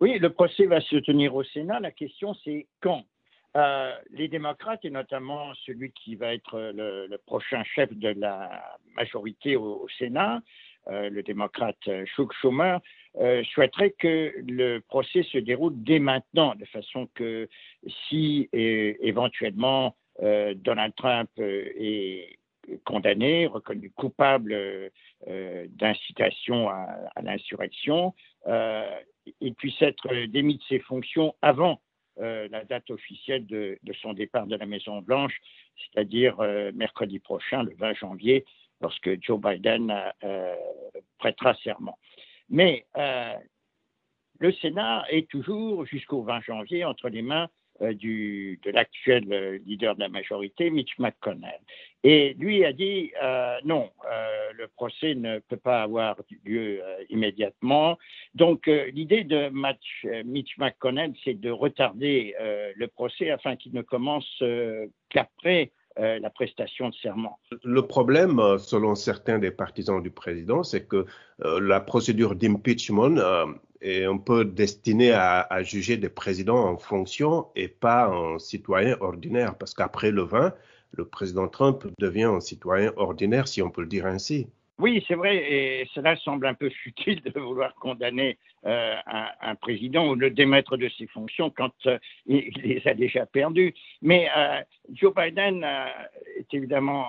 Oui, le procès va se tenir au Sénat. La question, c'est quand euh, les démocrates, et notamment celui qui va être le, prochain chef de la majorité au, Sénat, euh, le démocrate Chuck Schumer, euh, souhaiterait que le procès se déroule dès maintenant, de façon que si éventuellement Donald Trump est condamné, reconnu coupable d'incitation à l'insurrection, il puisse être démis de ses fonctions avant euh, la date officielle de, son départ de la Maison-Blanche, c'est-à-dire euh, mercredi prochain, le 20 janvier, lorsque Joe Biden euh, prêtera serment. Mais le Sénat est toujours, jusqu'au 20 janvier, entre les mains euh, de l'actuel euh, leader de la majorité, Mitch McConnell. Et lui a dit euh, non, le procès ne peut pas avoir lieu immédiatement. Donc l'idée de Mitch McConnell, c'est de retarder le procès afin qu'il ne commence qu'après la prestation de serment. Le problème, selon certains des partisans du président, c'est que la procédure d'impeachment est un peu destiné à, juger des présidents en fonction et pas un citoyen ordinaire, parce qu'après le 20, le président Trump devient un citoyen ordinaire, si on peut le dire ainsi. Oui, c'est vrai, et cela semble un peu futile de vouloir condamner euh, un, président ou le démettre de ses fonctions quand euh, il, les a déjà perdues. Mais euh, Joe Biden est évidemment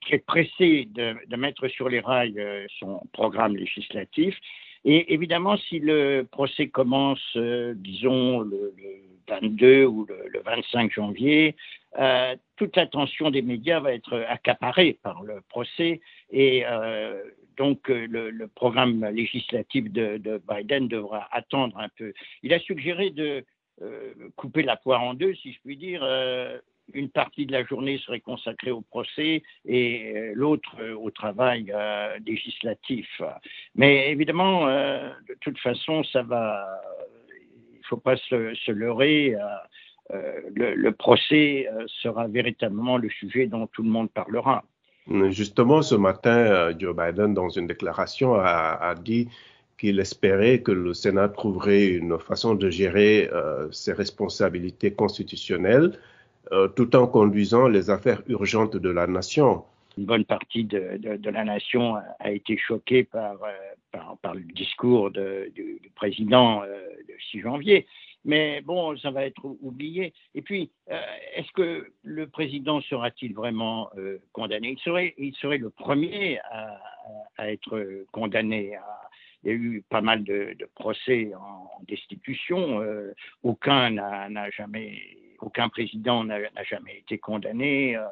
très pressé de, mettre sur les rails son programme législatif et évidemment, si le procès commence, disons, le, 22 ou le, 25 janvier, toute l'attention des médias va être accaparée par le procès et euh, donc le, programme législatif de, de, Biden devra attendre un peu. Il a suggéré de couper la poire en deux, si je puis dire, une partie de la journée serait consacrée au procès et euh, l'autre euh, au travail euh, législatif. Mais évidemment, de toute façon, ça va. Il ne faut pas se, leurrer. Le, procès sera véritablement le sujet dont tout le monde parlera. Justement, ce matin, Joe Biden, dans une déclaration, a, dit qu'il espérait que le Sénat trouverait une façon de gérer ses responsabilités constitutionnelles euh, tout en conduisant les affaires urgentes de la nation. Une bonne partie de, la nation a été choquée par, euh, par, le discours du, président euh, le 6 janvier. Mais bon, ça va être oublié. Et puis, est-ce que le président sera-t-il vraiment condamné? Il serait, il serait le premier à, être condamné. il y a eu pas mal de, procès en, destitution. aucun n'a jamais aucun président n'a jamais été condamné. Euh,